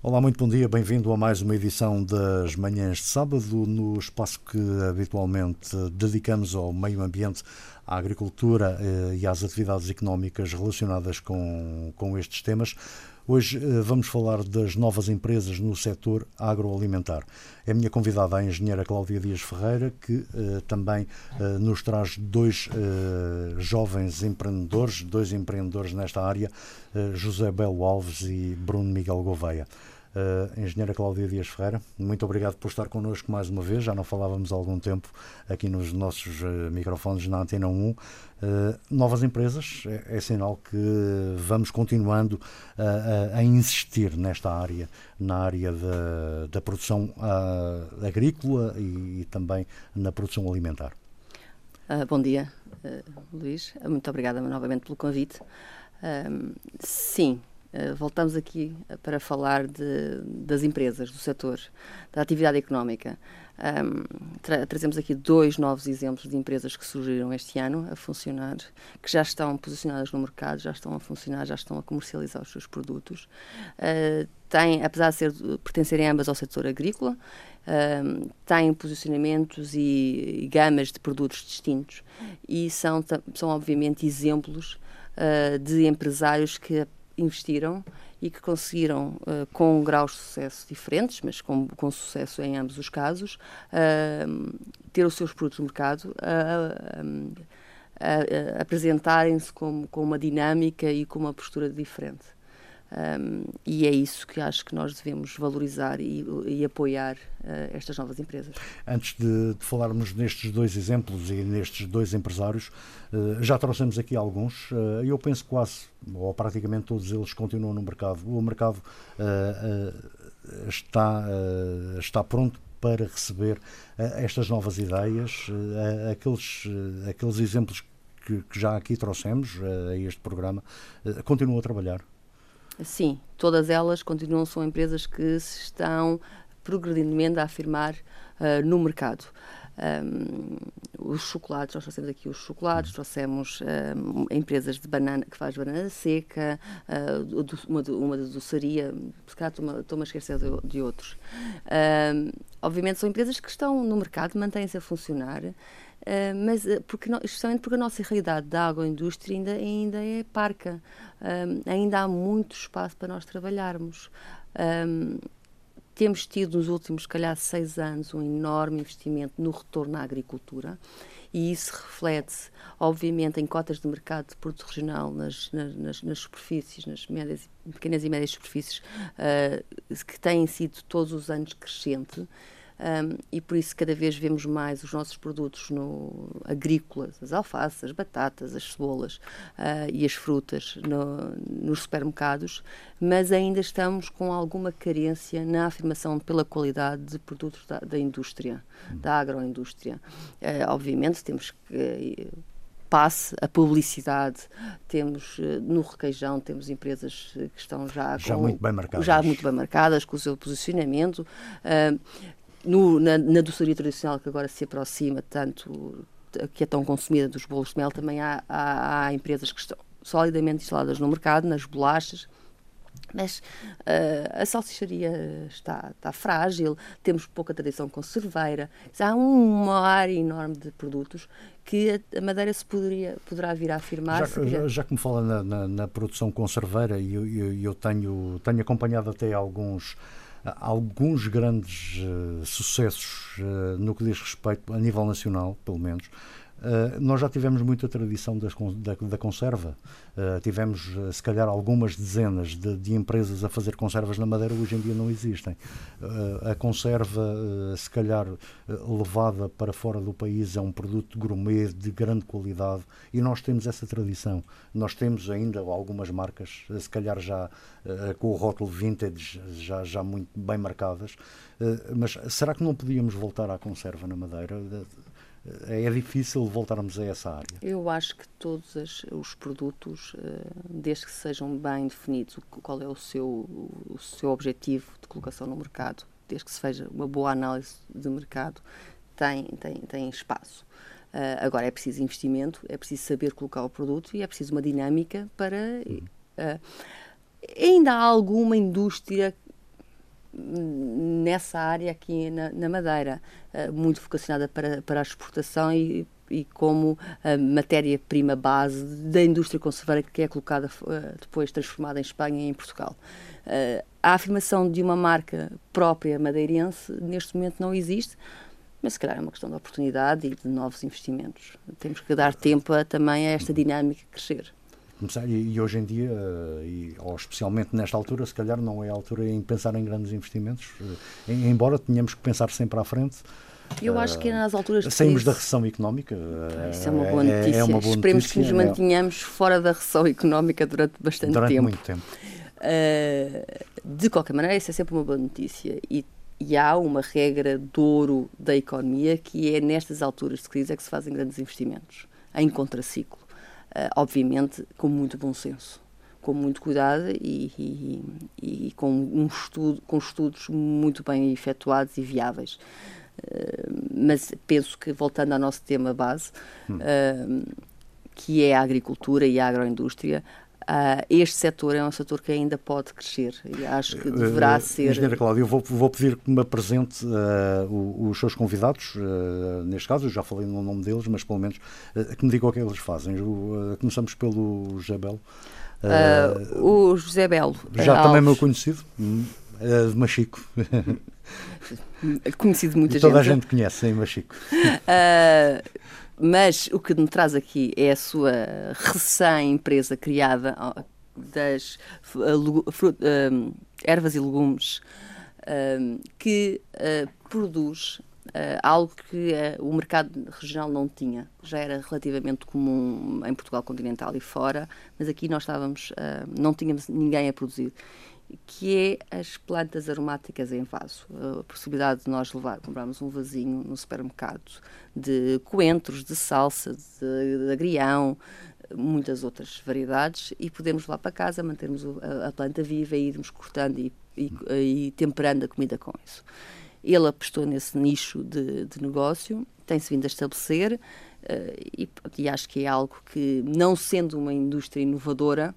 Olá, muito bom dia, bem-vindo a mais uma edição das Manhãs de Sábado, no espaço que habitualmente dedicamos ao meio ambiente, à agricultura eh, e às atividades económicas relacionadas com, com estes temas. Hoje eh, vamos falar das novas empresas no setor agroalimentar. É a minha convidada a engenheira Cláudia Dias Ferreira, que uh, também uh, nos traz dois uh, jovens empreendedores, dois empreendedores nesta área, José Belo Alves e Bruno Miguel Gouveia. Uh, engenheira Cláudia Dias Ferreira, muito obrigado por estar connosco mais uma vez. Já não falávamos há algum tempo aqui nos nossos uh, microfones na Antena 1. Uh, novas empresas, é, é, sinal que vamos continuando a, insistir nesta área, na área da, da produção agrícola e, e, também na produção alimentar. bom dia, Luís. Muito obrigada novamente pelo convite. sim, eh, voltamos aqui eh, para falar de, das empresas, do setor, da atividade económica. Um, tra trazemos aqui dois novos exemplos de empresas que surgiram este ano a funcionar, que já estão posicionadas no mercado, já estão a funcionar, já estão a comercializar os seus produtos. Uh, têm, apesar de ser, pertencerem ambas ao setor agrícola, uh, têm posicionamentos e, e, gamas de produtos distintos e são, são obviamente, exemplos uh, de empresários que investiram e que conseguiram, uh, com graus de sucesso diferentes, mas com, com sucesso em ambos os casos, uh, ter os seus produtos no mercado, apresentarem-se com, com uma dinâmica e com uma postura diferente. Um, e é isso que acho que nós devemos valorizar e, e apoiar uh, estas novas empresas. Antes de, de, falarmos nestes dois exemplos e nestes dois empresários, uh, já trouxemos aqui alguns. Uh, eu penso quase, ou praticamente todos eles continuam no mercado. O mercado está, está pronto para receber estas novas ideias, aqueles, aqueles exemplos que, que, já aqui trouxemos a este programa, continuam a trabalhar. Sim, todas elas continuam, são empresas que se estão progredidamente a afirmar uh, no mercado. Um, os chocolates, nós trouxemos aqui os chocolates, trouxemos um, empresas de banana que faz banana seca, uh, uma, uma de doçaria, estou-me a esquecer de, de outros. Um, obviamente são empresas que estão no mercado, mantêm-se a funcionar, uh, mas porque, justamente porque a nossa realidade da agroindústria ainda, ainda é parca um, ainda há muito espaço para nós trabalharmos. Um, temos tido nos últimos, calhar, seis anos um enorme investimento no retorno à agricultura. E isso reflete-se, obviamente, em cotas de mercado de produto regional nas, nas, nas superfícies, nas médias, pequenas e médias superfícies, uh, que têm sido todos os anos crescente um, e por isso cada vez vemos mais os nossos produtos no, agrícolas, as alfaces, as batatas, as cebolas uh, e as frutas no, nos supermercados, mas ainda estamos com alguma carência na afirmação pela qualidade de produtos da, da indústria, da agroindústria. Uh, obviamente temos que passe a publicidade. Temos no requeijão temos empresas que estão já, já com, muito bem marcadas, já muito bem marcadas com o seu posicionamento. Uh, no, na, na doçaria tradicional que agora se aproxima tanto que é tão consumida dos bolos de mel, também há, há, há empresas que estão solidamente instaladas no mercado, nas bolachas, mas uh, a salsicharia está, está frágil, temos pouca tradição conserveira, há uma área enorme de produtos que a Madeira se poderia, poderá vir a afirmar. Já, já, já que me fala na, na, na produção conserveira, e eu, eu, eu, tenho, tenho acompanhado até alguns alguns grandes uh, sucessos uh, no que diz respeito a nível nacional, pelo menos, Uh, nós já tivemos muita tradição das, da, da, conserva. Uh, tivemos, uh, se calhar, algumas dezenas de, de, empresas a fazer conservas na Madeira, hoje em dia não existem. a conserva, se calhar, levada para fora do país, é um produto gourmet de grande qualidade e nós temos essa tradição. Nós temos ainda algumas marcas, se calhar já com o rótulo vintage, já, já muito bem marcadas. mas será que não podíamos voltar à conserva na Madeira? Eh, é difícil voltarmos a essa área? Eu acho que todos os produtos, eh, desde que sejam bem definidos qual é o seu, o seu objetivo de colocação no mercado, desde que se veja uma boa análise de mercado, tem, tem, tem espaço. Uh, agora é preciso investimento, é preciso saber colocar o produto e é preciso uma dinâmica para. Uh, ainda há alguma indústria nessa área aqui na, na Madeira, uh, muito vocacionada para, para a exportação e, e como matéria-prima base da indústria conserveira que é colocada uh, depois transformada em Espanha e em Portugal. Uh, a afirmação de uma marca própria madeirense neste momento não existe, mas se calhar é uma questão de oportunidade e de novos investimentos. Temos que dar tempo a, também a esta dinâmica crescer. E, hoje em dia, e, ou especialmente nesta altura, se calhar não é a altura em pensar em grandes investimentos, eh, embora tenhamos que pensar sempre à frente. Eu acho que é nas alturas de Saímos da recessão económica. Isso é uma boa notícia. É, é uma boa Esperemos notícia, que nos é. mantenhamos é... fora da recessão económica durante bastante durante tempo. muito tempo. Uh, de qualquer maneira, isso é sempre uma boa notícia. E, e há uma regra de ouro da economia que é nestas alturas de crise é que se fazem grandes investimentos, em contraciclo. Uh, obviamente com muito bom senso, com muito cuidado e, e, e, com, um estudo, com estudos muito bem efetuados e viáveis. Uh, mas penso que, voltando ao nosso tema base, hum. uh, que é a agricultura e a agroindústria, Uh, este setor é um setor que ainda pode crescer e acho que deverá uh, ser. Engenheira Cláudia, eu vou, vou, pedir que me apresente uh, os seus convidados, neste caso, eu já falei no nome deles, mas pelo menos que me digam o que é eles fazem. começamos pelo José Belo. o José Belo. Já Alves. também meu conhecido, hum, de Machico. conhecido de muita e toda gente. Toda a gente conhece em Machico. Mas o que me traz aqui é a sua recém-empresa criada das um, ervas e legumes um, que uh, produz uh, algo que uh, o mercado regional não tinha. Já era relativamente comum em Portugal continental e fora, mas aqui nós estávamos, não tínhamos ninguém a produzir que é as plantas aromáticas em vaso. A possibilidade de nós levar, comprarmos um vasinho no supermercado de coentros, de salsa, de, de agrião, muitas outras variedades e podemos levar para casa, mantermos a, a planta viva e irmos cortando e, e, e, temperando a comida com isso. Ele apostou nesse nicho de, de negócio, tem-se vindo a estabelecer uh, e, e acho que é algo que, não sendo uma indústria inovadora,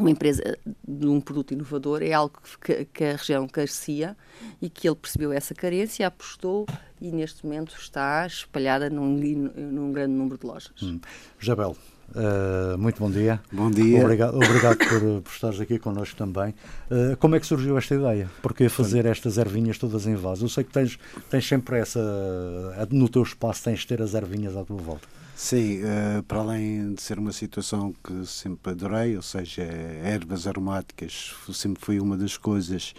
uma empresa de um produto inovador é algo que, que, a região carecia e que ele percebeu essa carência, apostou e neste momento está espalhada num, num grande número de lojas. Hum. Jabel, uh, muito bom dia. Bom dia. Obrigado, obrigado por, por estares aqui connosco também. Uh, como é que surgiu esta ideia? Porquê fazer estas ervinhas todas em vaso? Eu sei que tens, tens sempre essa, no teu espaço tens de ter as ervinhas à tua volta. Sim, uh, para além de ser uma situação que sempre adorei, ou seja, ervas aromáticas sempre foi uma das coisas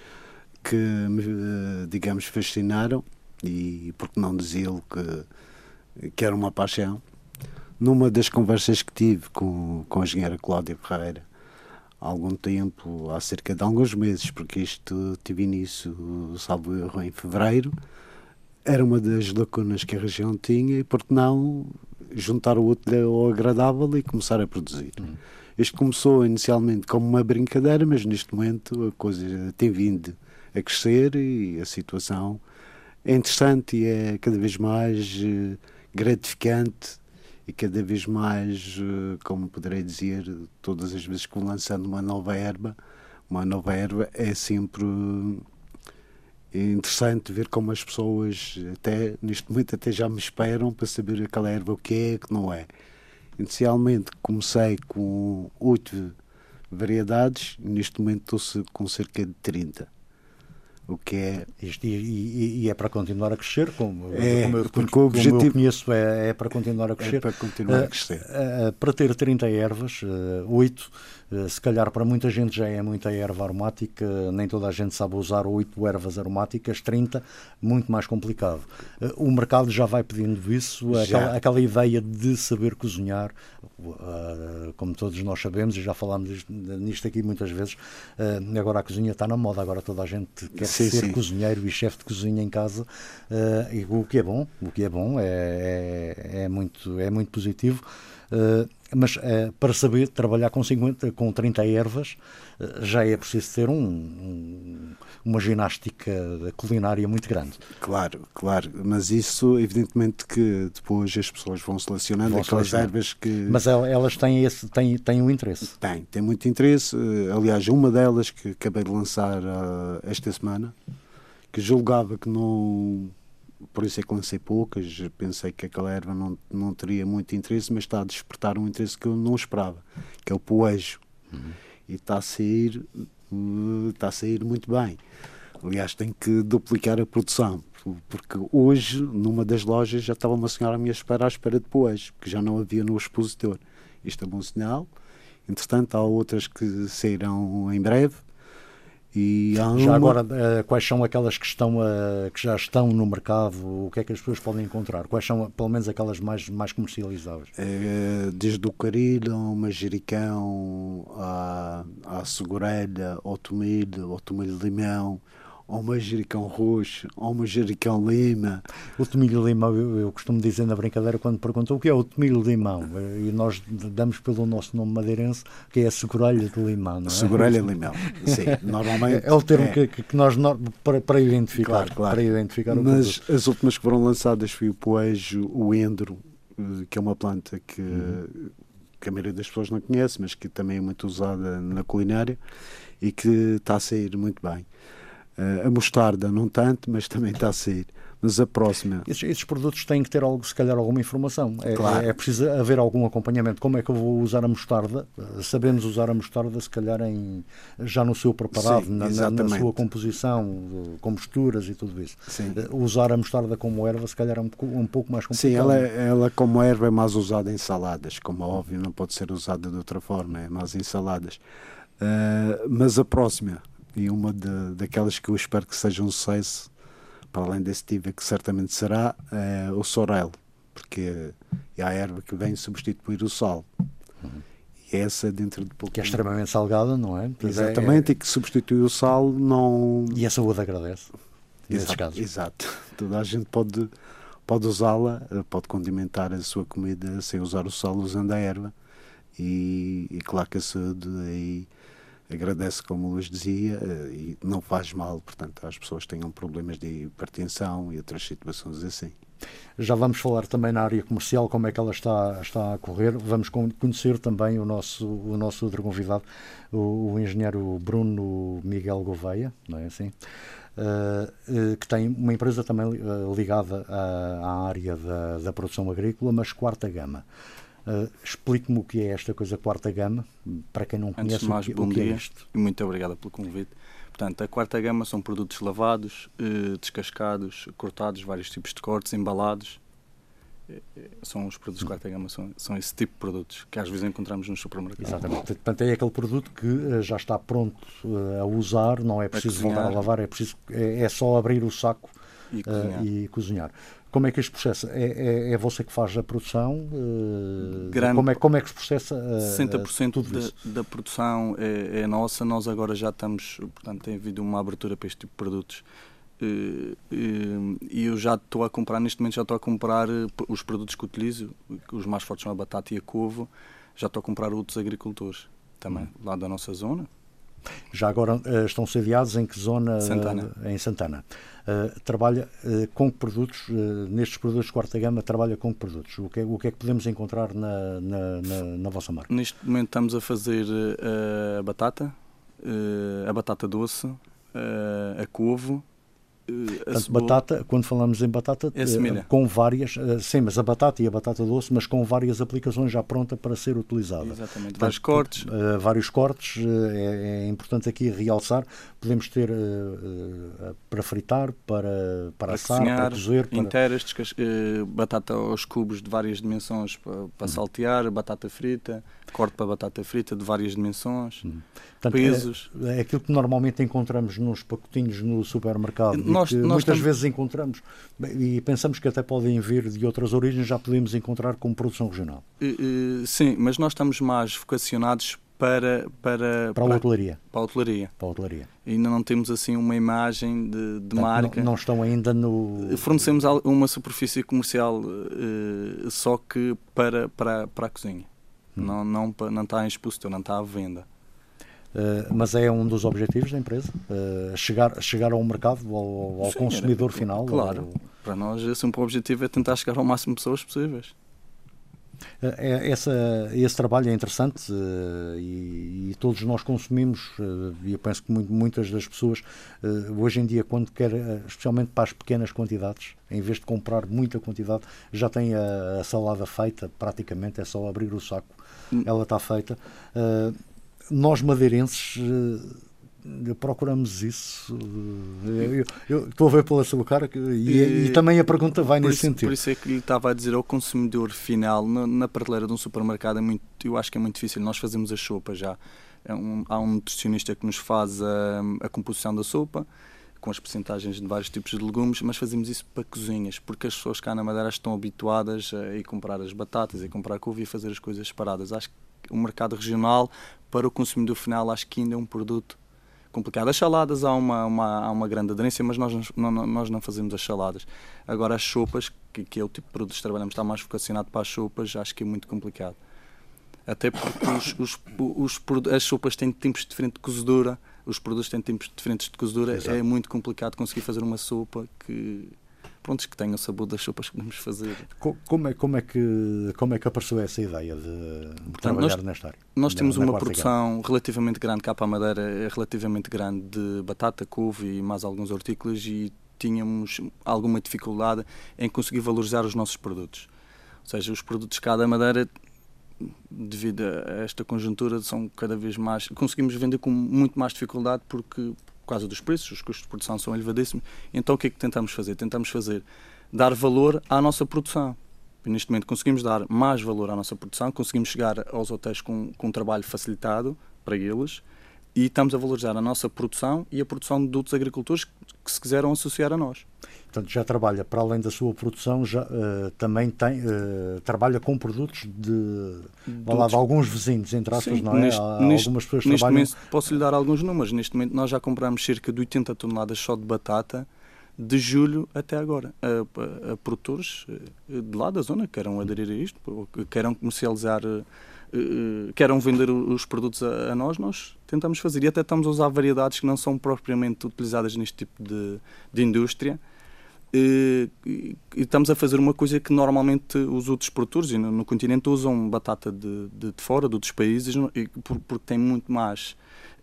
que me, uh, digamos, fascinaram e porque não dizê-lo que, que era uma paixão. Numa das conversas que tive com, com a engenheira Cláudia Ferreira, há algum tempo, há cerca de alguns meses, porque isto tive início, salvo erro, em fevereiro, era uma das lacunas que a região tinha e, porque não, juntar o útil ao agradável e começar a produzir. Uhum. Isto começou inicialmente como uma brincadeira, mas neste momento a coisa tem vindo a crescer e a situação é interessante e é cada vez mais uh, gratificante e cada vez mais, uh, como poderei dizer, todas as vezes que vou lançando uma nova erva, uma nova erva é sempre é interessante ver como as pessoas até neste momento até já me esperam para saber aquela erva o que é que não é. Inicialmente comecei com oito variedades neste momento estou com cerca de 30 o que é Isto, e, e, e, é para continuar a crescer como, é, como, eu, porque o objetivo, como eu conheço é, é para continuar a crescer. é para continuar a crescer. uh, uh, para ter 30 ervas uh, 8 eh, se calhar para muita gente já é muita erva aromática, nem toda a gente sabe usar oito ervas aromáticas, 30, muito mais complicado. Eh, o mercado já vai pedindo isso, aquela, aquela, ideia de saber cozinhar, eh, como todos nós sabemos, e já falámos nisto aqui muitas vezes, agora a cozinha está na moda, agora toda a gente quer sim, ser sim. cozinheiro e chefe de cozinha em casa, e o que é bom, o que é bom, é, é, é muito, é muito positivo. Uh, mas uh, para saber trabalhar com, 50, com 30 ervas uh, já é preciso ter um, um, uma ginástica culinária muito grande. Claro, claro, mas isso evidentemente que depois as pessoas vão selecionando vão aquelas ervas que... Mas elas têm, esse, têm, têm um interesse? Tem, tem muito interesse. Eh, aliás, uma delas que acabei de lançar esta semana, que julgava que não por isso é que lancei poucas, pensei que aquela erva não, não teria muito interesse, mas está a despertar um interesse que eu não esperava, que é o poejo. Uhum. E está a sair, está a sair muito bem. Aliás, tenho que duplicar a produção, porque hoje, numa das lojas, já estava uma senhora à minha espera à espera de poejo, que já não havia no expositor. Isto é bom sinal. Entretanto, há outras que sairão em breve e já uma... agora, uh, quais são aquelas que, estão, uh, que já estão no mercado? O que é que as pessoas podem encontrar? Quais são, pelo menos, aquelas mais, mais comercializáveis? É, desde o carilho, ao manjericão, à, à segurelha, ao tomilho, ao tomilho de limão, ao manjericão roxo, ao manjericão lima. O tomilho limão, eu, eu, costumo dizer na brincadeira quando perguntam o que é o tomilho limão, e nós damos pelo nosso nome madeirense, que é a segurelha de limão, não é? Segurelha de limão, sim, normalmente. É o termo é. Que, que, nós, para, para identificar. Claro, claro. Para identificar Mas produto. as últimas que foram lançadas foi o poejo, o endro, eh, que é uma planta que... Uhum que a maioria das pessoas não conhece, mas que também é muito usada na culinária e que está a sair muito bem. Uh, a mostarda não tanto, mas também está a sair. Mas a próxima. Esses, esses, produtos têm que ter, algo, se calhar, alguma informação. É, claro. é, é, preciso haver algum acompanhamento. Como é que eu vou usar a mostarda? Eh, sabemos usar a mostarda, se calhar, em, já no seu preparado, Sim, na, na, sua composição, com misturas e tudo isso. Sim. Uh, usar a mostarda como erva, se calhar, é um, um pouco mais complicado. Sim, ela, é, ela, como erva, é mais usada em saladas. Como é óbvio, não pode ser usada de outra forma, é mais em saladas. Uh, mas a próxima, e uma de, daquelas que eu espero que seja um sucesso, para além desse tipo que certamente será, é o sorel, porque é a erva que vem substituir o sal. Uhum. E essa dentro de pouco. Que é extremamente salgada, não é? Exatamente, é... e que substitui o sal não. E a saúde agradece. Nesses casos. Exato. Toda a gente pode, pode usá-la, pode condimentar a sua comida sem usar o sal, usando a erva. E, e claro que a saúde aí agradece, como o Luís dizia, eh, e não faz mal, portanto, às pessoas que tenham problemas de hipertensão e outras situações assim. Já vamos falar também na área comercial, como é que ela está, está a correr. Vamos conhecer também o nosso, o nosso outro convidado, o, o engenheiro Bruno Miguel Gouveia, não é assim? Uh, que tem uma empresa também ligada à, à área da, da, produção agrícola, mas quarta gama. Uh, Explique-me o que é esta coisa quarta gama, para quem não Antes conhece mais, o que, bom o que dia é isto. E muito obrigado pelo convite. Portanto, a quarta gama são produtos lavados, eh, descascados, cortados, vários tipos de cortes, embalados. Eh, são os produtos de quarta gama, são, são esse tipo de produtos que às vezes encontramos nos supermercados. Exatamente. Portanto, é aquele produto que já está pronto a usar, não é preciso voltar a lavar, é, preciso, é, é só abrir o saco e cozinhar. Uh, e cozinhar. Como é que isto processa? É, é, é você que faz a produção? Uh, Grande, como, é, como é que se processa uh, 60% tudo isso? Da, da produção é, é, nossa. Nós agora já estamos, portanto, tem havido uma abertura para este tipo de produtos. Uh, e eu já estou a comprar, neste momento já estou a comprar os produtos que utilizo, os mais fortes são a batata e a couve, já estou a comprar outros agricultores também, hum. lá da nossa zona. Já agora estão sediados em que zona? Santana. em Santana. Uh, trabalha uh, com que produtos, uh, nestes produtos de quarta gama, trabalha com que produtos? O que é, o que, é que podemos encontrar na, na, na, na vossa marca? Neste momento estamos a fazer a batata, a batata doce, a couve, Portanto, batata, quando falamos em batata, é com várias, sim, mas a batata e a batata doce, mas com várias aplicações já pronta para ser utilizada. Exatamente, Portanto, vários cortes. Uh, vários cortes, uh, é, é, importante aqui realçar. Podemos ter uh, para fritar, para, para, para assar, cozinhar, para cozer. Para... Inteiras, batata aos cubos de várias dimensões para, para uhum. saltear, batata frita, corte para batata frita de várias dimensões, uhum. Portanto, pesos. É, é, aquilo que normalmente encontramos nos pacotinhos no supermercado. Nós, nós muitas estamos... vezes encontramos e pensamos que até podem vir de outras origens, já podemos encontrar como produção regional. Uh, uh, sim, mas nós estamos mais vocacionados para, para, para a hotelaria. Para a hotelaria. Para a hotelaria. Ainda não temos assim uma imagem de, de marca. Não, não, estão ainda no. Fornecemos uma superfície comercial uh, só que para, para, para a cozinha. Hum. Não, não, não está em expositor, não está à venda. Uh, mas é um dos objetivos da empresa uh, chegar, chegar ao mercado, ao, ao Sim, consumidor era, final. Claro, ao... para nós esse o objetivo é tentar chegar ao máximo de pessoas possíveis. É, essa, esse trabalho é interessante e, e, todos nós consumimos, e eu penso que muitas das pessoas, hoje em dia, quando quer, especialmente para as pequenas quantidades, em vez de comprar muita quantidade, já tem a, a salada feita, praticamente, é só abrir o saco, hum. ela está feita nós madeirenses eh, procuramos isso. Eu, eu, estou a ver pela sua cara e, e, e também a pergunta vai nesse isso, sentido. Por isso é que lhe estava a dizer ao consumidor final, na, na prateleira de um supermercado, é muito, eu acho que é muito difícil. Nós fazemos a sopa já. É um, há um nutricionista que nos faz a, a composição da sopa com as percentagens de vários tipos de legumes, mas fazemos isso para cozinhas, porque as pessoas cá na Madeira estão habituadas a ir comprar as batatas, a ir comprar a couve e a fazer as coisas separadas. Acho que o mercado regional para o consumidor final acho que ainda é um produto complicado. As saladas há uma, uma, há uma grande aderência, mas nós não, nós não fazemos as saladas. Agora as sopas, que, que é o tipo de produtos que trabalhamos, está mais vocacionado para as sopas, acho que é muito complicado. Até porque os, os, os, as sopas têm tempos diferentes de cozedura, os produtos têm tempos diferentes de cozedura, Exato. é muito complicado conseguir fazer uma sopa que pronto, que tenham o sabor das sopas que podemos fazer. Como é, como é, que, como é que apareceu essa ideia de, Portanto, trabalhar nós, nesta área? Nós temos na, na uma produção relativamente grande, cá para a Madeira é relativamente grande de batata, couve e mais alguns hortícolas e tínhamos alguma dificuldade em conseguir valorizar os nossos produtos. Ou seja, os produtos cá da Madeira devido a esta conjuntura são cada vez mais conseguimos vender com muito mais dificuldade porque causa dos preços, os custos de produção são elevadíssimos. Então o que é que tentamos fazer? Tentamos fazer dar valor à nossa produção. Neste momento conseguimos dar mais valor à nossa produção, conseguimos chegar aos hotéis com, com um trabalho facilitado para eles e estamos a valorizar a nossa produção e a produção de outros agricultores que se quiseram associar a nós. Portanto, já trabalha, para além da sua produção, já uh, também tem, uh, trabalha com produtos de, lá, de alguns vizinhos, entre aspas, Sim, não é? Neste, algumas pessoas neste trabalham... momento, posso lhe dar alguns números. Neste momento, nós já compramos cerca de 80 toneladas só de batata de julho até agora a, a, a produtores eh, de lá da zona que queiram aderir a isto, que queiram comercializar, queiram vender os produtos a, a, nós, nós tentamos fazer. E até estamos a usar variedades que não são propriamente utilizadas neste tipo de, de indústria e, e, estamos a fazer uma coisa que normalmente os outros produtores no, no continente usam batata de, de, de, fora, de outros países, e, por, porque tem muito mais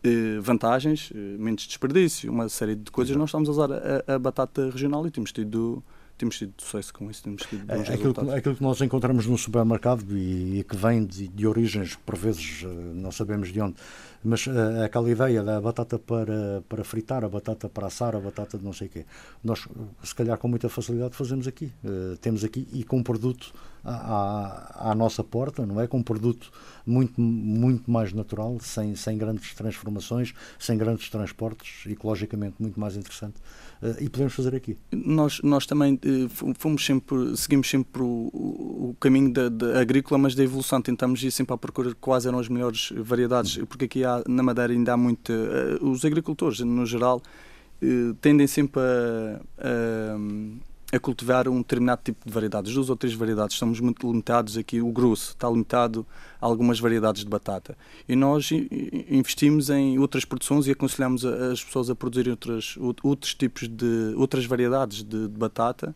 eh, vantagens, eh, menos desperdício, uma série de coisas. Nós estamos a usar a, a batata regional e temos tido temos tido sucesso com isso, temos tido bons é, aquilo, que, aquilo que nós encontramos no supermercado e, e que vem de, de, origens, por vezes eh, não sabemos de onde, mas uh, aquela ideia da batata para, para fritar, a batata para assar, a batata de não sei o quê, nós, se calhar com muita facilidade, fazemos aqui. Uh, temos aqui e com um produto à, à, nossa porta, não é? Com um produto muito, muito mais natural, sem, sem grandes transformações, sem grandes transportes, ecologicamente muito mais interessante. Uh, e podemos fazer aqui. Nós, nós também uh, fomos sempre, seguimos sempre o, o caminho da, da, agrícola, mas da evolução. Tentamos ir sempre à procura de quais eram as melhores variedades, porque aqui há, na Madeira ainda há muito. Uh, os agricultores, no geral, tendem sempre a, a a cultivar um determinado tipo de variedades, duas ou três variedades. Estamos muito limitados aqui, o grosso está limitado a algumas variedades de batata. E nós investimos em outras produções e aconselhamos as pessoas a produzirem outras, outros tipos de, outras variedades de, de batata.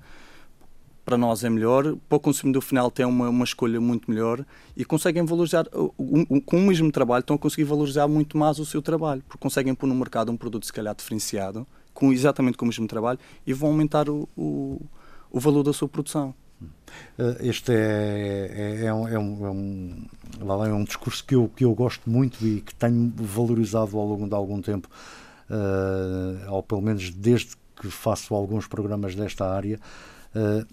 Para nós é melhor, para o consumidor final tem uma, uma escolha muito melhor e conseguem valorizar, com o mesmo trabalho, estão a conseguir valorizar muito mais o seu trabalho, porque conseguem pôr no mercado um produto se calhar diferenciado, com exatamente com o mesmo trabalho e vão aumentar o, o, o valor da sua produção. Eh, este é, é, é, um, é, um, é, é um discurso que eu, que eu gosto muito e que tenho valorizado ao longo de algum tempo, uh, ou pelo menos desde que faço alguns programas desta área. Uh,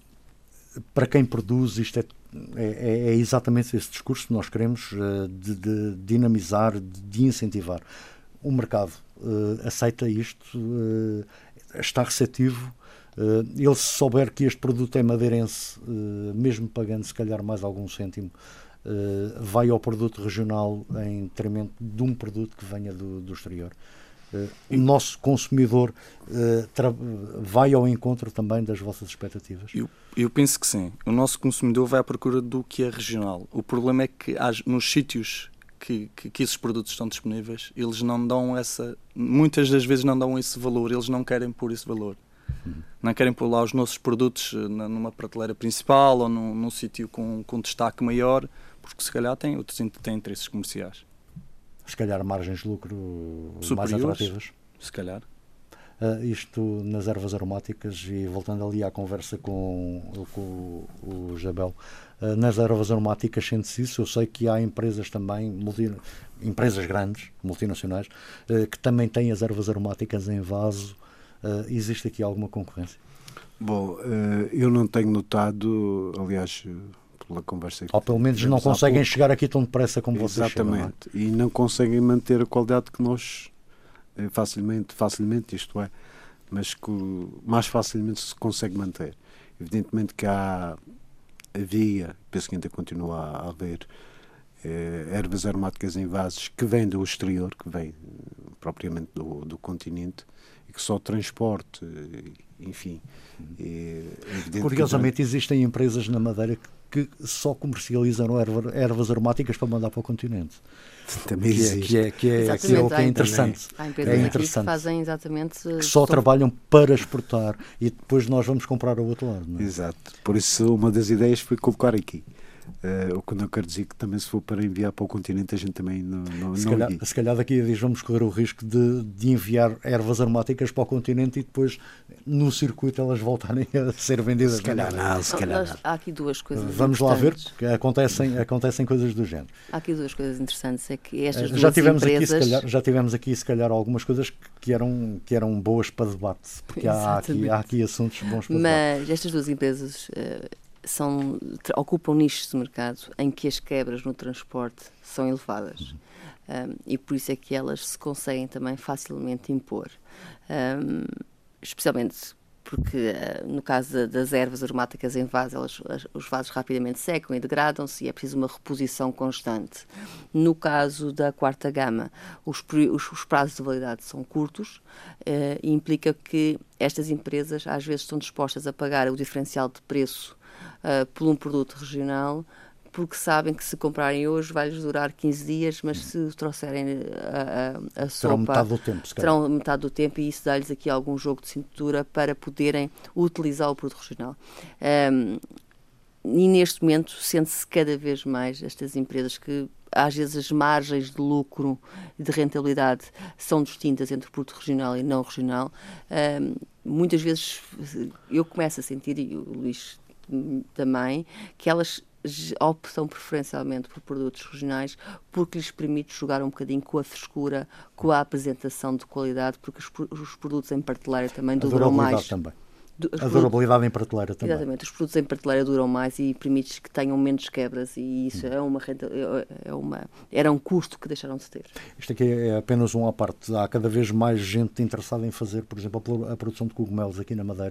para quem produz, isto é, é, é, exatamente esse discurso que nós queremos uh, de, de, dinamizar, de incentivar. O mercado uh, aceita isto, uh, está receptivo. Uh, ele se souber que este produto é madeirense, mesmo pagando se calhar mais algum cêntimo, vai ao produto regional em detrimento de um produto que venha do, do exterior. o nosso consumidor vai ao encontro também das vossas expectativas? Eu, eu, penso que sim. O nosso consumidor vai à procura do que é regional. O problema é que nos sítios que, que, que, esses produtos estão disponíveis, eles não dão essa. Muitas das vezes não dão esse valor, eles não querem pôr esse valor. Uhum. Não querem pôr lá os nossos produtos eh, numa prateleira principal ou num, num sítio com, com destaque maior, porque se calhar têm, outros têm interesses comerciais. Se calhar margens de lucro Superiores, mais atrativas. Se calhar. Uh, isto nas ervas aromáticas e voltando ali à conversa com, com o Jabel, uh, nas ervas aromáticas sente-se isso. Eu sei que há empresas também, multi, empresas grandes, multinacionais, uh, que também têm as ervas aromáticas em vaso. existe aqui alguma concorrência? Bom, eu não tenho notado, aliás, pela conversa Ou pelo menos não conseguem chegar aqui tão depressa como vocês Exatamente. Chegam, não é? E não conseguem manter a qualidade que nós eh, facilmente, facilmente isto é, mas que mais facilmente se consegue manter. Evidentemente que há, havia, penso que ainda continua a haver, eh, ervas aromáticas em vasos que vêm do exterior, que vêm eh, propriamente do, do continente, e que só transporte, enfim. É Curiosamente, que... existem empresas na Madeira que, que só comercializam ervas aromáticas para mandar para o continente. Também que é, que é, que é, que é o que é interessante. Há empresas é interessante. que fazem exatamente. Que só trabalham para exportar e depois nós vamos comprar ao outro lado. É? Exato. Por isso, uma das ideias foi colocar aqui. Uh, o que não quero dizer que também se for para enviar para o continente a gente também não, não, se, não calhar, se calhar daqui a dias vamos correr o risco de, de enviar ervas aromáticas para o continente e depois no circuito elas voltarem a ser vendidas. Se calhar não, se calhar não. Há aqui duas coisas Vamos lá ver, porque acontecem, acontecem coisas do género. Há aqui duas coisas interessantes, é que estas eh, já tivemos empresas... Aqui, calhar, já tivemos aqui se calhar algumas coisas que eram, que eram boas para debate, porque há aqui, há aqui assuntos bons para Mas debate. Mas estas duas empresas... Uh, são, ocupam nichos de mercado em que as quebras no transporte são elevadas. Um, e por isso é que elas se conseguem também facilmente impor. Um, especialmente porque uh, no caso das ervas aromáticas em vasos, elas, as, os vasos rapidamente secam e degradam-se e é preciso uma reposição constante. No caso da quarta gama, os, os, os prazos de validade são curtos uh, e implica que estas empresas às vezes estão dispostas a pagar o diferencial de preço uh, por um produto regional porque sabem que se comprarem hoje vai-lhes durar 15 dias, mas se trouxerem a, a, a sopa... Terão metade do tempo, se Terão metade do tempo e isso dá-lhes aqui algum jogo de cintura para poderem utilizar o produto regional. Um, e neste momento sente-se cada vez mais estas empresas que às vezes as margens de lucro e de rentabilidade são distintas entre produto regional e não regional. Um, muitas vezes eu começo a sentir, e o Luís também que elas optam preferencialmente por produtos regionais porque lhes permite jogar um bocadinho com a frescura, com a apresentação de qualidade, porque os, os produtos em prateleira também duram mais. Também a durabilidade em prateleira também. Exatamente, os produtos em prateleira duram mais e permite que tenham menos quebras e isso hum. é uma, é uma era um custo que deixaram de ter. Isto aqui é apenas uma parte. Há cada vez mais gente interessada em fazer, por exemplo, a produção de cogumelos aqui na Madeira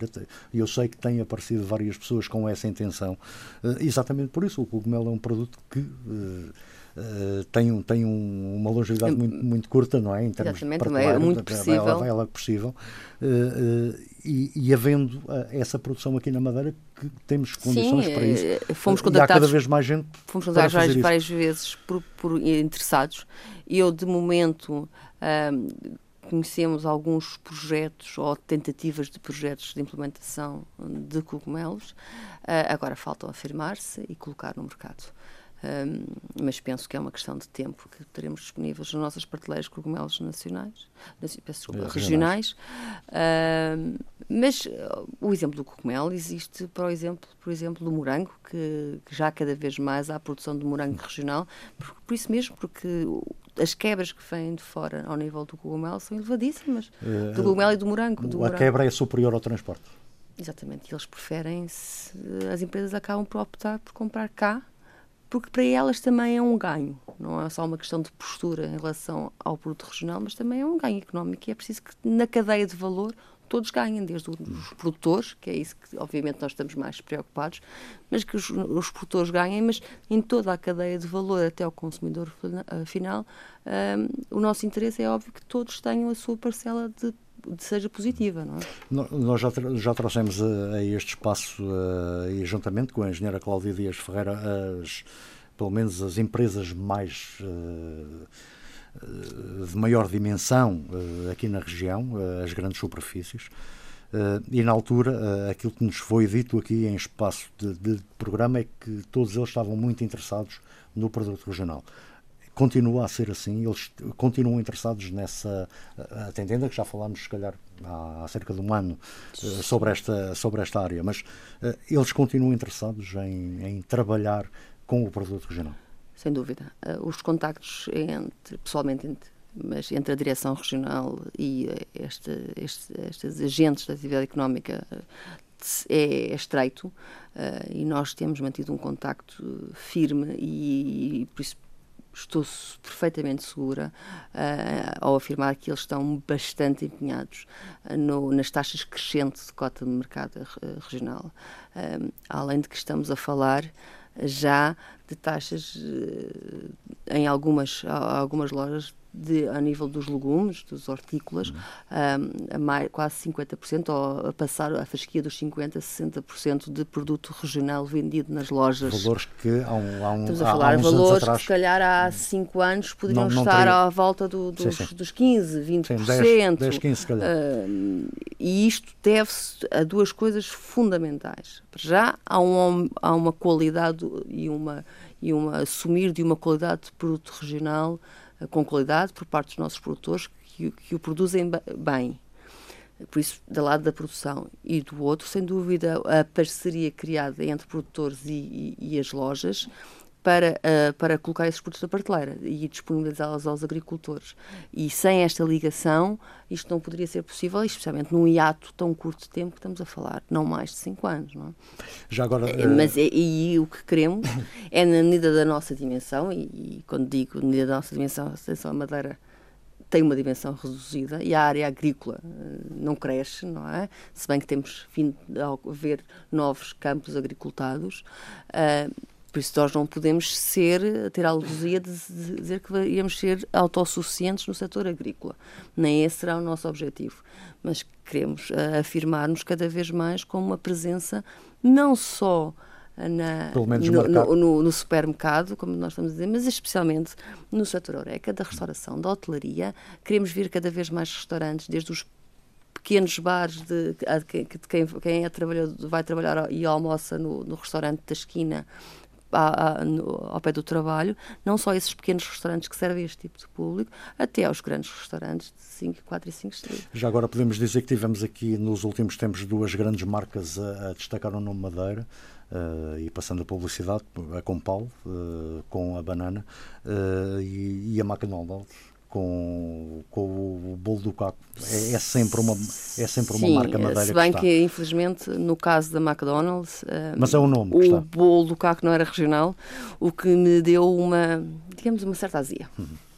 e eu sei que têm aparecido várias pessoas com essa intenção. Eh, exatamente por isso, o cogumelo é um produto que eh, Uh, tem, um, tem um, uma longevidade muito, muito curta, não é? Em termos Exatamente, é muito possível. Ela, ela é possível. Uh, uh, e, e, havendo essa produção aqui na Madeira, que temos condições Sim, para isso. Fomos contactados, e há cada vez mais gente. Fomos contactados várias, várias, vezes por, por, interessados. Eu, de momento, conhecemos alguns projetos ou tentativas de projetos de implementação de cogumelos. agora faltam afirmar-se e colocar no mercado. Um, mas penso que é uma questão de tempo que teremos disponíveis nas nossas prateleiras cogumelos nacionais, peço desculpa, é, regionais. Um, mas uh, o exemplo do cogumelo existe, por exemplo, por exemplo do morango, que, que já cada vez mais há a produção de morango regional, por, por, isso mesmo, porque as quebras que vêm de fora ao nível do cogumelo são elevadíssimas, é, do cogumelo e do morango. Do a morango. quebra é superior ao transporte. Exatamente, eles preferem, as empresas acabam por optar por comprar cá porque para elas também é um ganho. Não é só uma questão de postura em relação ao produto regional, mas também é um ganho económico e é preciso que na cadeia de valor todos ganhem, desde os produtores, que é isso que obviamente nós estamos mais preocupados, mas que os, os produtores ganhem, mas em toda a cadeia de valor até ao consumidor final, um, o nosso interesse é óbvio que todos tenham a sua parcela de seja positiva. Não é? Nós já, já trouxemos a, a este espaço, uh, e juntamente com a engenheira Cláudia Dias Ferreira, as, pelo menos as empresas mais de maior dimensão aqui na região, as grandes superfícies. e na altura, aquilo que nos foi dito aqui em espaço de, de programa é que todos eles estavam muito interessados no produto regional continua a ser assim, eles continuam interessados nessa, atendendo a que já falámos, se calhar, há, cerca de um ano eh, sobre esta, sobre esta área, mas uh, eles continuam interessados em, em, trabalhar com o produto regional. Sem dúvida. Os contactos entre, pessoalmente, entre, mas entre a direção regional e este, este, estes agentes da atividade económica é, é estreito uh, e nós temos mantido um contacto firme e, e por isso estou perfeitamente segura uh, ao afirmar que eles estão bastante empenhados uh, no, nas taxas crescentes de cota de mercado uh, regional. além de que estamos a falar já de taxas em algumas, algumas lojas de, a nível dos legumes, dos hortícolas, uhum. um, a mais, quase 50%, ou a passar a fasquia dos 50% a 60% de produto regional vendido nas lojas. Valores que há, um, há, um, Estamos a falar há valores atrás, que se calhar há 5 anos poderiam não, não estar teria... à volta do, dos, sim, sim. dos 15%, 20%. Sim, 10, 10 15 se calhar. Uh, e isto deve-se a duas coisas fundamentais. Já há, um, há uma qualidade e uma, e uma assumir de uma qualidade de produto regional com qualidade por parte dos nossos produtores que, que o produzem bem. Por isso, do lado da produção e do outro, sem dúvida, a parceria criada entre produtores e, e, e as lojas para, uh, para colocar esses produtos na prateleira e disponibilizá-los aos agricultores. E sem esta ligação, isto não poderia ser possível, especialmente num hiato tão curto de tempo que estamos a falar, não mais de 5 anos. Não é? Já agora. Uh... Mas é, e, o que queremos é, na medida da nossa dimensão, e, e quando digo na medida da nossa dimensão, a Madeira tem uma dimensão reduzida e a área agrícola não cresce, não é? Se bem que temos vindo a ver novos campos agricultados. Uh, por isso nós não podemos ser, ter a alusia de dizer que íamos ser autossuficientes no setor agrícola. Nem esse será o nosso objetivo. Mas queremos uh, afirmar-nos cada vez mais com uma presença não só na, no, no, no, no, supermercado, como nós estamos a dizer, mas especialmente no setor Oreca, da restauração, da hotelaria. Queremos vir cada vez mais restaurantes, desde os pequenos bares de, de, de quem, quem é trabalhador, vai trabalhar e almoça no, no restaurante da esquina no, ao pé do trabalho, não só esses pequenos restaurantes que servem este tipo de público, até aos grandes restaurantes de 5, 4 e 5 estrelas. Já agora podemos dizer que tivemos aqui nos últimos tempos duas grandes marcas a, a destacar o nome Madeira. Uh, e passando a publicidade, a Compal, uh, com a banana, uh, e, e, a McDonald's, com, com o bolo do caco. É, é sempre uma, é sempre Sim, uma marca madeira se bem que, que, infelizmente, no caso da McDonald's... Mas é o nome O bolo do caco não era regional, o que me deu uma, digamos, uma certa azia. Uhum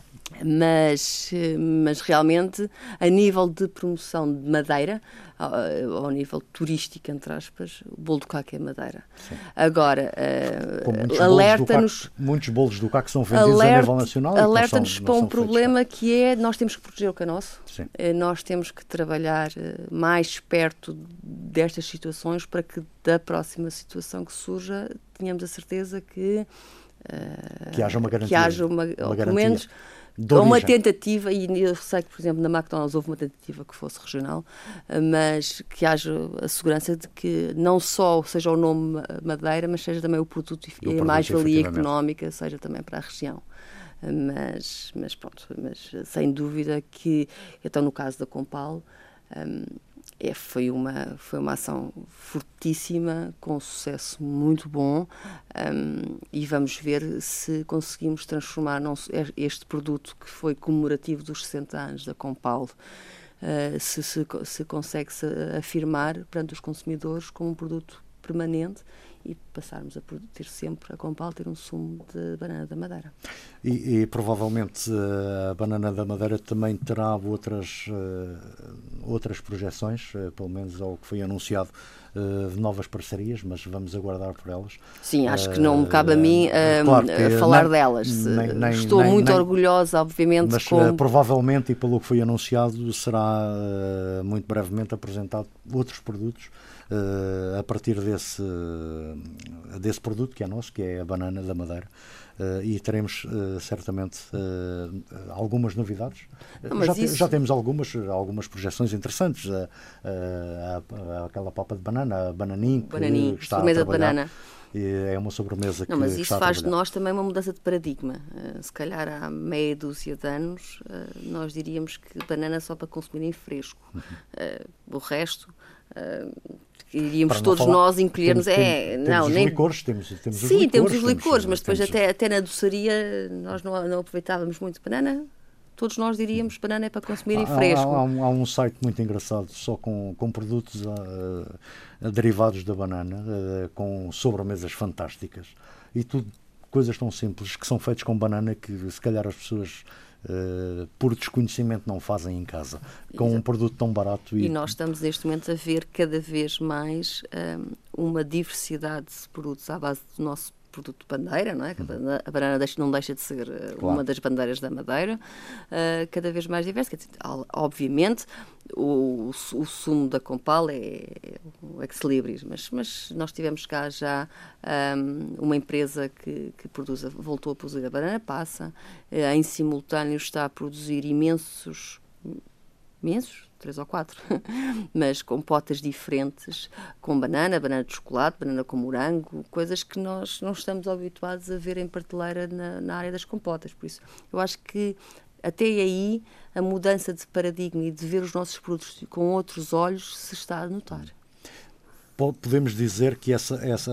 mas, mas realmente, a nível de promoção de madeira, ao, nível turístico, entre aspas, o bolo do caco é madeira. Sim. Agora, uh, alerta-nos. Muitos bolos do caco são vendidos alert, a nível nacional. Alerta-nos para um problema que é nós temos que proteger o que é nosso. Sim. Uh, nós temos que trabalhar uh, mais perto destas situações para que da próxima situação que surja tenhamos a certeza que. que haja uma garantia. Que haja uma, uma pelo menos Há uma tentativa, e eu sei que, por exemplo, na McDonald's houve uma tentativa que fosse regional, mas que haja a segurança de que não só seja o nome Madeira, mas seja também o produto e a mais-valia económica seja também para a região. Mas, mas pronto, mas sem dúvida que, então no caso da Compal, um, é, foi, uma, foi uma ação fortíssima, com sucesso muito bom, um, e vamos ver se conseguimos transformar não, este produto que foi comemorativo dos 60 anos da Compal, uh, se, se, se consegue-se afirmar perante os consumidores como um produto permanente e passarmos a ter sempre a Compal ter um sumo de banana da Madeira. E, e, provavelmente eh, a banana da Madeira também terá outras, uh, outras projeções, uh, pelo menos ao que foi anunciado, de novas parcerias, mas vamos aguardar por elas. Sim, acho que não me cabe a mim claro falar nem, delas. Nem, nem, Estou muito orgulhosa, obviamente. Mas provavelmente, e pelo que foi anunciado, será muito brevemente apresentado outros produtos uh, a partir desse, uh, desse produto que é nosso, que é a banana da Madeira. Uh, e teremos uh, certamente algumas novidades. Não, já, isso... já, temos algumas, algumas projeções interessantes. aquela papa de banana, a bananinho, bananinho que está a trabalhar. de banana é uma sobremesa que Não, mas isso faz de nós também uma mudança de paradigma. Uh, se calhar há meia dúzia de anos uh, nós diríamos que banana só para consumir em fresco. Uhum. Uh, o resto iríamos todos falar, nós encolher-nos. É, temos, não, temos nem... licores, temos, temos Sim, os licores, temos os licores, mas depois até, até na doçaria nós não, não aproveitávamos muito banana todos nós diríamos banana é para consumir em fresco. Há, há, um, há, um, site muito engraçado só com, com produtos uh, derivados da banana, uh, com sobremesas fantásticas e tudo coisas tão simples que são feitas com banana que se calhar as pessoas Uh, por desconhecimento não fazem em casa, com Exato. um produto tão barato. E... e... nós estamos neste momento a ver cada vez mais um, uma diversidade de produtos à base do nosso produto bandeira, não é? A banana não deixa de ser eh, claro. uma das bandeiras da Madeira, uh, cada vez mais diversa. Obviamente, o, o, sumo da Compal é, o ex-libris, mas, mas nós tivemos cá já um, uma empresa que, que produz, voltou a produzir a banana passa, uh, em simultâneo está a produzir imensos imensos, três ou quatro, mas com potas diferentes, com banana, banana de chocolate, banana com morango, coisas que nós não estamos habituados a ver em prateleira na, na área das compotas. Por isso, eu acho que até aí a mudança de paradigma e de ver os nossos produtos com outros olhos se está a notar podemos dizer que essa, essa,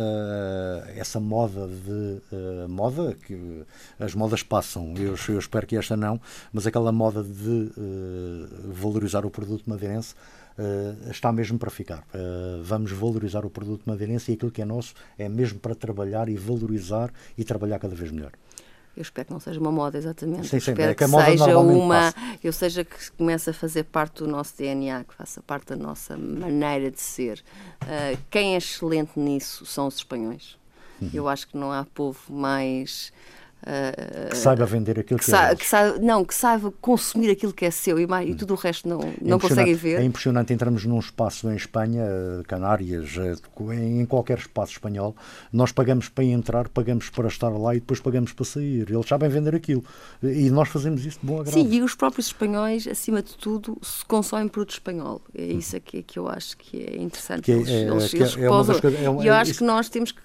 essa moda de uh, moda, que as modas passam, eu, eu, espero que esta não, mas aquela moda de uh, valorizar o produto madeirense uh, está mesmo para ficar. vamos valorizar o produto madeirense e aquilo que é nosso é mesmo para trabalhar e valorizar e trabalhar cada vez melhor. Eu espero que não seja uma moda, exatamente. Sim, sim, espero é que, que seja uma. Passa. Eu seja que comece a fazer parte do nosso DNA, que faça parte da nossa maneira de ser. Uh, quem é excelente nisso são os espanhóis. Uhum. Eu acho que não há povo mais que saiba vender aquilo que, que, é que saiba, Não, que saiba consumir aquilo que é seu e, mais, e tudo o resto não, é não conseguem ver. É impressionante, entramos num espaço em Espanha, Canárias, eh, em qualquer espaço espanhol, nós pagamos para entrar, pagamos para estar lá e depois pagamos para sair. Eles sabem vender aquilo. E nós fazemos isso de bom agrado. Sim, e os próprios espanhóis, acima de tudo, se consomem produto espanhol. É isso aqui que eu acho que é interessante. Que é, eles, eles, eles é, é, eu acho que nós temos que...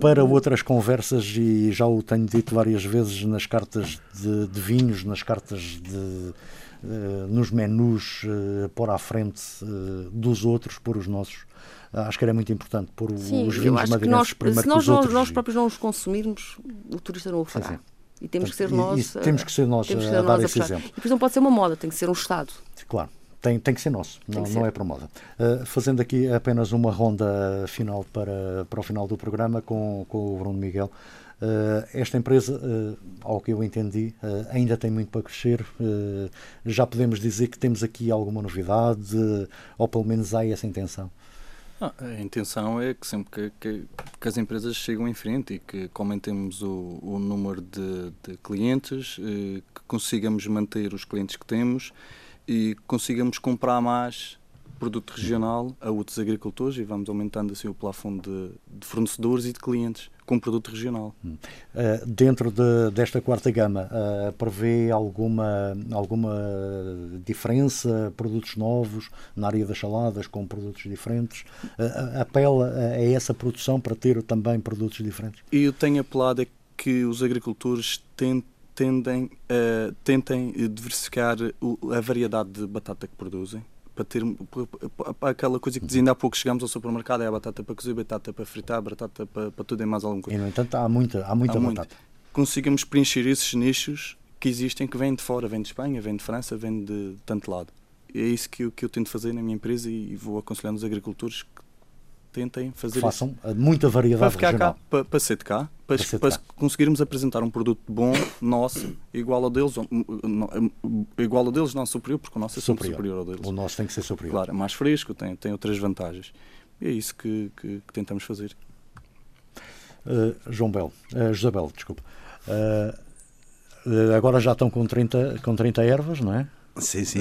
Para outras conversas, e já o tenho dito várias várias vezes nas cartas de, de vinhos, nas cartas de. Uh, nos menus uh, pôr à frente uh, dos outros, pôr os nossos. acho que era muito importante pôr sim, os vinhos madeirenses primeiro Se nós, outros. nós próprios não os consumirmos, o turista não o fará. Sim, sim. E temos que ser nós. E, e temos que ser nós a, a, dar esse exemplo. E depois não pode ser uma moda, tem que ser um Estado. Claro tem, tem que ser nosso, não, ser. não é para moda. Uh, fazendo aqui apenas uma ronda final para, para o final do programa com, com o Bruno Miguel. Uh, esta empresa, uh, ao que eu entendi, ainda tem muito para crescer. já podemos dizer que temos aqui alguma novidade, ou pelo menos há essa intenção. Ah, a intenção é que sempre que, que, que, as empresas chegam em frente e que aumentemos o, o número de, de clientes, que consigamos manter os clientes que temos e consigamos comprar mais produto regional a outros agricultores e vamos aumentando assim o plafond de, de fornecedores e de clientes com produto regional. Uh, dentro de, desta quarta gama, uh, prevê alguma, alguma diferença, produtos novos na área das saladas com produtos diferentes? Uh, apela a essa produção para ter também produtos diferentes? Eu tenho apelado a que os agricultores tentem tendem, uh, tentem diversificar a variedade de batata que produzem para ter para aquela coisa que dizia ainda há pouco chegamos ao supermercado é a batata para cozer, batata para fritar, batata para, para tudo e mais alguma coisa. E no entanto há muita, há muita há batata. Conseguimos preencher esses nichos que existem, que vêm de fora, vêm de Espanha, vêm de França, vêm de tanto lado. É isso que eu, que eu tento fazer na minha empresa e, e vou aconselhando os agricultores que tentem fazer Façam isso. muita variedade Para ficar regional. cá, para, para ser de cá, para, para, para conseguirmos apresentar um produto bom, nosso, igual ao deles, igual ao deles, não superior, porque o nosso é superior, superior ao deles. O nosso tem que ser superior. Claro, é mais fresco, tem, tem outras vantagens. E é isso que, que, que tentamos fazer. Uh, João Bel, uh, José Bel, desculpa. Uh, agora já estão com 30, com 30 ervas, não é? Sim, sim.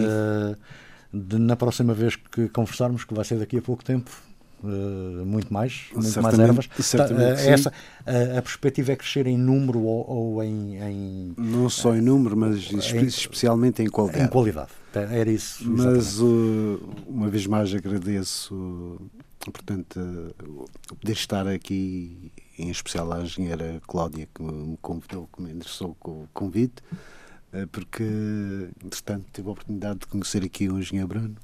De, na próxima vez que conversarmos, que vai ser daqui a pouco tempo, uh, muito mais, muito mais ervas. Certamente, uh, essa, a, a, perspectiva é crescer em número ou, ou em, em, Não só em número, mas em, especialmente em qualidade. Em qualidade, era isso. Mas uma vez mais agradeço, portanto, o poder estar aqui, em especial à engenheira Cláudia, que me convidou, que me endereçou com o convite porque, entretanto, tive a oportunidade de conhecer aqui o engenheiro Bruno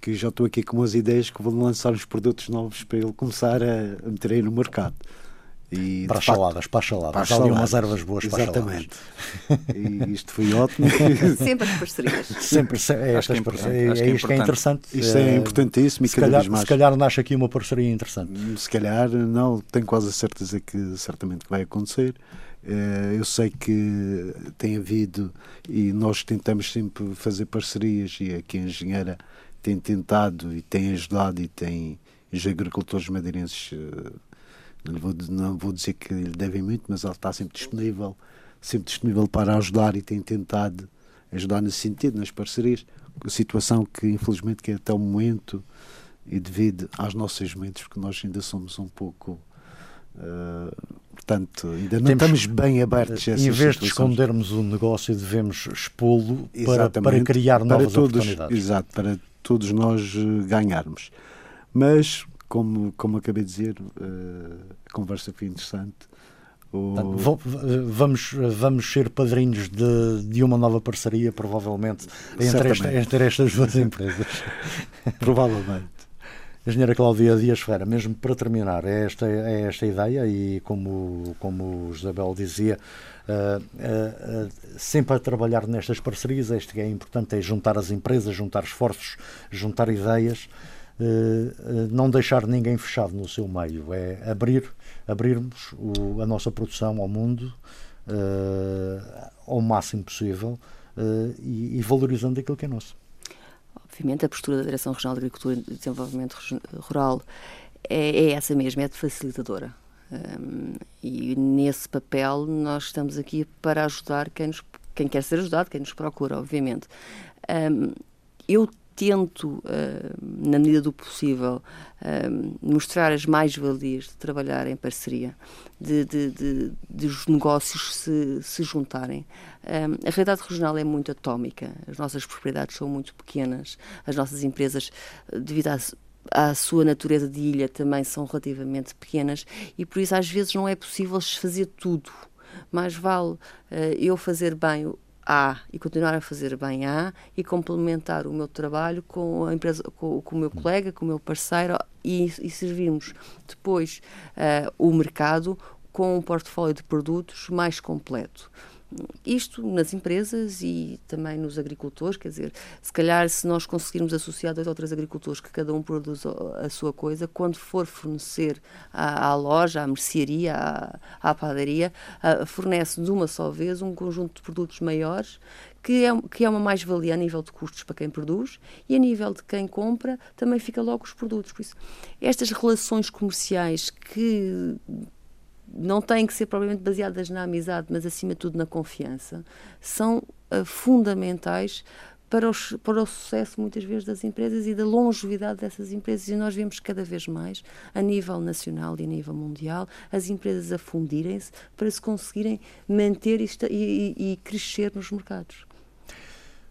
que já estou aqui com umas ideias que vou lançar uns produtos novos para ele começar a, meter aí no mercado. E, para as saladas, para as saladas. Para as saladas. umas ervas boas Exatamente. para as saladas. E isto foi ótimo. Sempre as parcerias. Sempre, é, estas é, parcerias, é, é, isto que é interessante. Isto é, é importantíssimo e se cada calhar, vez mais. Se calhar nasce aqui uma parceria interessante. Se calhar, não, tenho quase a certeza que certamente vai acontecer. Eh, eu sei que tem havido e nós tentamos sempre fazer parcerias e aqui a engenheira tem tentado e tem ajudado e tem os agricultores madeirenses eh, não vou, não vou dizer que lhe devem muito, mas ela está sempre disponível, sempre disponível para ajudar e tem tentado ajudar nesse sentido, nas parcerias. Situação que, infelizmente, que é até o momento e devido às nossas mentes, porque nós ainda somos um pouco. Uh, portanto, ainda não Temos, estamos bem abertos a Em vez de escondermos o negócio, devemos expô-lo para, para criar novas todos, oportunidades. Exato, para todos nós eh, ganharmos. Mas, como, como acabei de dizer, uh, a conversa foi interessante. O... Vamos, vamos ser padrinhos de, de uma nova parceria, provavelmente, entre, esta, entre estas duas empresas. provavelmente. Engenheira Cláudia Dias Ferreira, mesmo para terminar, é esta, é esta ideia e como, como o Isabel dizia, uh, uh, uh, sempre a trabalhar nestas parcerias, este que é importante é juntar as empresas, juntar esforços, juntar ideias, não deixar ninguém fechado no seu meio, é abrir, abrirmos o, a nossa produção ao mundo ao máximo possível e, e valorizando aquilo que é nosso. Obviamente, a postura da Direção Regional de Agricultura e Desenvolvimento Rural é, é essa mesma, é de facilitadora. Um, e nesse papel nós estamos aqui para ajudar quem, nos, quem quer ser ajudado, quem nos procura, obviamente. Um, eu tento, uh, na medida do possível, mostrar as mais-valias de trabalhar em parceria, de, de, de, de os negócios se, se juntarem. A realidade regional é muito atómica, as nossas propriedades são muito pequenas, as nossas empresas, devido à à sua natureza de ilha também são relativamente pequenas e por isso às vezes não é possível fazer tudo. Mais vale uh, eu fazer bem a e continuar a fazer bem A e complementar o meu trabalho com a empresa, com, com o meu colega, com o meu parceiro e, e servirmos depois uh, o mercado com um portfólio de produtos mais completo. Isto nas empresas e também nos agricultores, quer dizer, se calhar se nós conseguirmos associar dois ou três agricultores que cada um produz a sua coisa, quando for fornecer à, à loja, à mercearia, à, à padaria, a, fornece de uma só vez um conjunto de produtos maiores que é, que é uma mais-valia a nível de custos para quem produz e a nível de quem compra também fica logo os produtos. Por isso, estas relações comerciais que não têm que ser propriamente baseadas na amizade, mas acima de tudo na confiança, são uh, fundamentais para, os, para o sucesso, muitas vezes, das empresas e da longevidade dessas empresas. E nós vemos cada vez mais, a nível nacional e a nível mundial, as empresas a fundirem-se para se conseguirem manter e, e, e crescer nos mercados.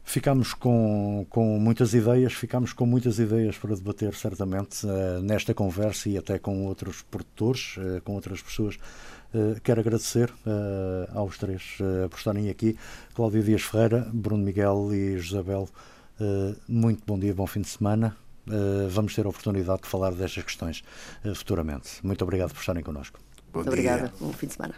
Ficamos com, com muitas ideias, ficamos com muitas ideias para debater, certamente, uh, nesta conversa e até com outros produtores, uh, com outras pessoas. Uh, quero agradecer aos três por estarem aqui. Cláudio Dias Ferreira, Bruno Miguel e Josabel. muito bom dia, bom fim de semana. vamos ter a oportunidade de falar destas questões futuramente. Muito obrigado por estarem connosco. Bom Muito dia. obrigada. Bom fim de semana.